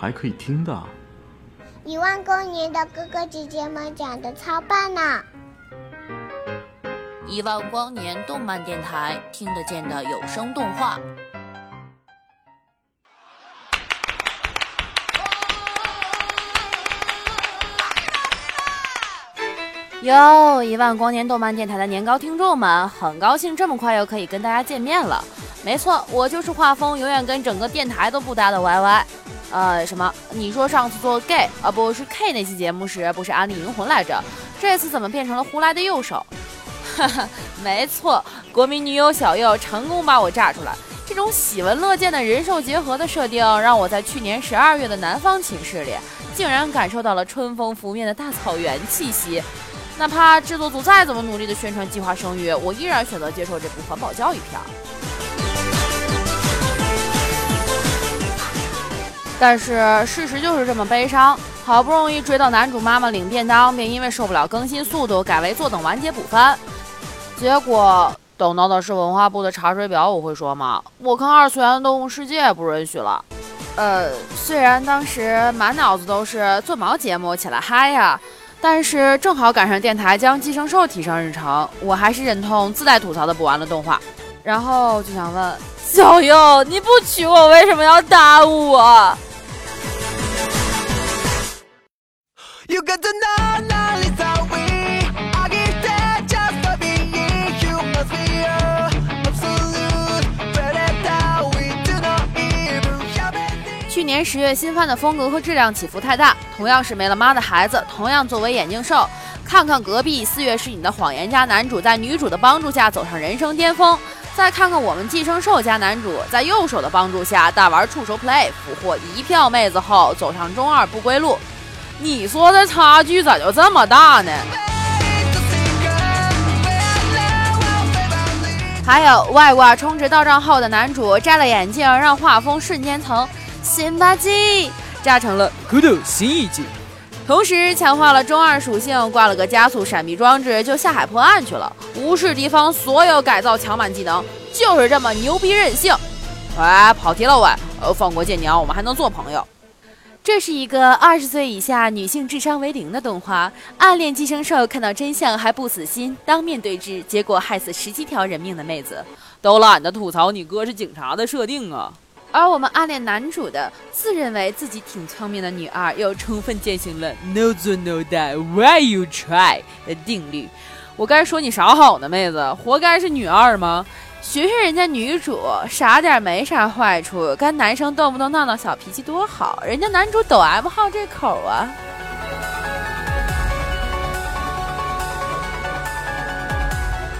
还可以听的，一万光年的哥哥姐姐们讲的超棒呢！一万光年动漫电台听得见的有声动画。哟，一万光年动漫电台的年糕听众们，很高兴这么快又可以跟大家见面了。没错，我就是画风永远跟整个电台都不搭的 Y Y。呃，什么？你说上次做 gay 啊，不是 K 那期节目时不是安利银魂来着？这次怎么变成了胡来的右手？哈哈，没错，国民女友小右成功把我炸出来。这种喜闻乐见的人兽结合的设定，让我在去年十二月的南方寝室里，竟然感受到了春风拂面的大草原气息。哪怕制作组再怎么努力的宣传计划生育，我依然选择接受这部环保教育片。但是事实就是这么悲伤，好不容易追到男主妈妈领便当，便因为受不了更新速度，改为坐等完结补番。结果等到的是文化部的查水表，我会说吗？我看二次元的动物世界不允许了。呃，虽然当时满脑子都是做毛节目起来嗨呀，但是正好赶上电台将寄生兽提上日程，我还是忍痛自带吐槽的补完了动画。然后就想问小优，你不娶我为什么要耽误我？年十月新番的风格和质量起伏太大，同样是没了妈的孩子，同样作为眼镜兽，看看隔壁四月是你的谎言家男主在女主的帮助下走上人生巅峰，再看看我们寄生兽家男主在右手的帮助下大玩触手 play，俘获一票妹子后走上中二不归路。你说这差距咋就这么大呢？还有外挂充值到账后的男主摘了眼镜，让画风瞬间从新吧唧炸成了酷的新一季，同时强化了中二属性，挂了个加速闪避装置就下海破案去了，无视敌方所有改造强满技能，就是这么牛逼任性。哎，跑题了喂，呃，放过舰娘，我们还能做朋友。这是一个二十岁以下女性智商为零的动画，暗恋寄生兽看到真相还不死心，当面对质，结果害死十七条人命的妹子，都懒得吐槽你哥是警察的设定啊。而我们暗恋男主的，自认为自己挺聪明的女二，又充分践行了 “no 做 no die”，why you try 的定律。我该说你啥好呢，妹子，活该是女二吗？学学人家女主，傻点没啥坏处，跟男生动不动闹闹小脾气多好。人家男主抖 M 号这口啊。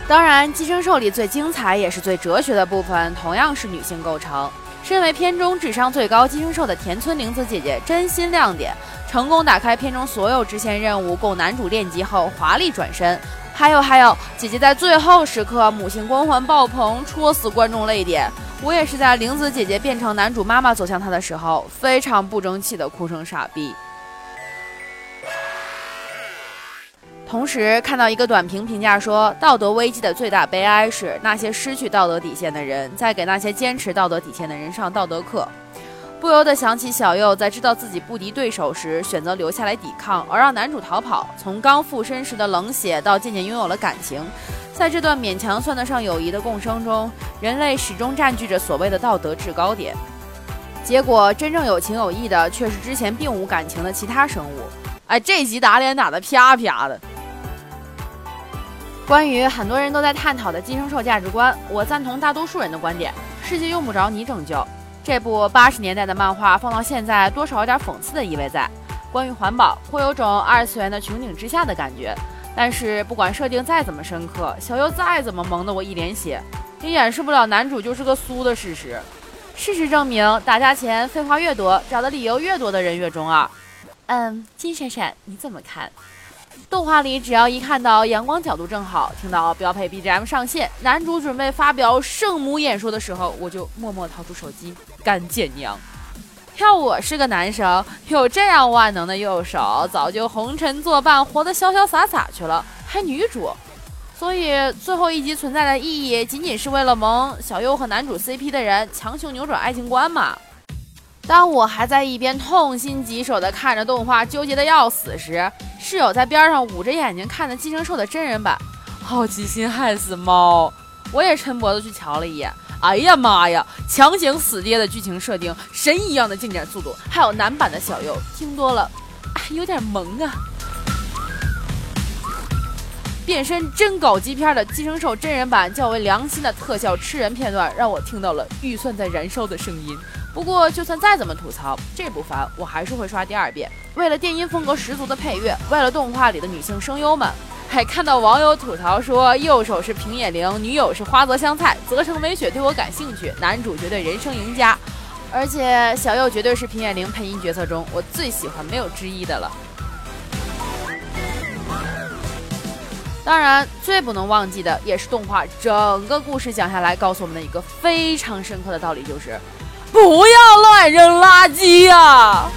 当然，寄生兽里最精彩也是最哲学的部分，同样是女性构成。身为片中智商最高寄生兽的田村玲子姐姐，真心亮点，成功打开片中所有支线任务，供男主练级后华丽转身。还有还有，姐姐在最后时刻母性光环爆棚，戳死观众泪点。我也是在玲子姐姐变成男主妈妈走向她的时候，非常不争气的哭成傻逼。同时看到一个短评评价说，道德危机的最大悲哀是那些失去道德底线的人在给那些坚持道德底线的人上道德课。不由得想起小右在知道自己不敌对手时，选择留下来抵抗，而让男主逃跑。从刚附身时的冷血，到渐渐拥有了感情，在这段勉强算得上友谊的共生中，人类始终占据着所谓的道德制高点。结果，真正有情有义的，却是之前并无感情的其他生物。哎，这集打脸打得啪啪的。关于很多人都在探讨的寄生兽价值观，我赞同大多数人的观点：世界用不着你拯救。这部八十年代的漫画放到现在，多少有点讽刺的意味在。关于环保，会有种二次元的穹顶之下的感觉。但是不管设定再怎么深刻，小优再怎么萌的我一脸血，也掩饰不了男主就是个苏的事实。事实证明，打架前废话越多，找的理由越多的人越中二。嗯，金闪闪，你怎么看？动画里，只要一看到阳光角度正好，听到标配 BGM 上线，男主准备发表圣母演说的时候，我就默默掏出手机干见娘。要我是个男生，有这样万能的右手，早就红尘作伴，活得潇潇洒洒去了，还女主。所以最后一集存在的意义，仅仅是为了萌小优和男主 CP 的人强行扭转爱情观嘛？当我还在一边痛心疾首地看着动画，纠结的要死时，室友在边上捂着眼睛看着《寄生兽》的真人版，好奇心害死猫。我也抻脖子去瞧了一眼，哎呀妈呀，强行死爹的剧情设定，神一样的进展速度，还有男版的小优，听多了，哎，有点萌啊。变身真搞基片的《寄生兽》真人版较为良心的特效吃人片段，让我听到了预算在燃烧的声音。不过，就算再怎么吐槽，这部番我还是会刷第二遍。为了电音风格十足的配乐，为了动画里的女性声优们，还看到网友吐槽说，右手是平野绫，女友是花泽香菜，泽城美雪对我感兴趣，男主绝对人生赢家，而且小右绝对是平野绫配音角色中我最喜欢、没有之一的了。当然，最不能忘记的也是动画整个故事讲下来告诉我们的一个非常深刻的道理，就是。不要乱扔垃圾呀！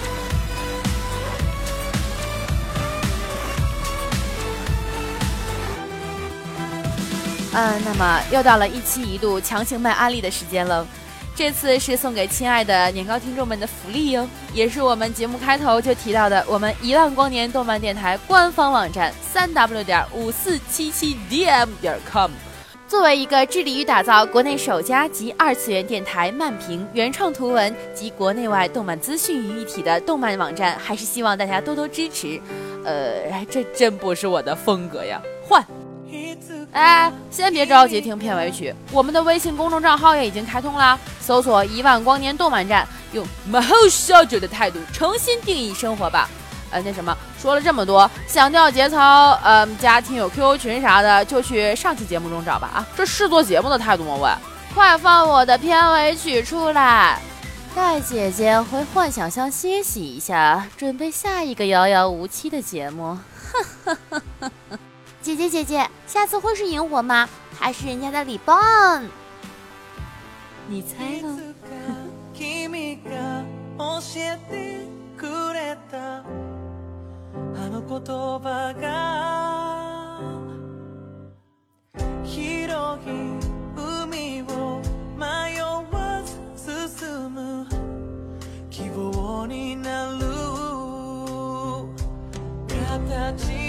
嗯，那么又到了一期一度强行卖安利的时间了。这次是送给亲爱的年糕听众们的福利哟，也是我们节目开头就提到的我们一万光年动漫电台官方网站三 w 点五四七七 dm 点 com。作为一个致力于打造国内首家集二次元电台、漫评、原创图文及国内外动漫资讯于一体的动漫网站，还是希望大家多多支持。呃，这真不是我的风格呀，换。哎，先别着急听片尾曲，我们的微信公众账号也已经开通啦，搜索“一万光年动漫站”，用 my whole soldier 的态度重新定义生活吧。呃，那什么，说了这么多，想调节操，呃，加听友 QQ 群啥的，就去上期节目中找吧。啊，这是做节目的态度吗？喂，快放我的片尾曲出来，带姐姐回幻想乡歇息一下，准备下一个遥遥无期的节目。姐姐姐姐，下次会是萤火吗？还是人家的礼棒？你猜呢？言葉が広い海を迷わず進む希望になる。形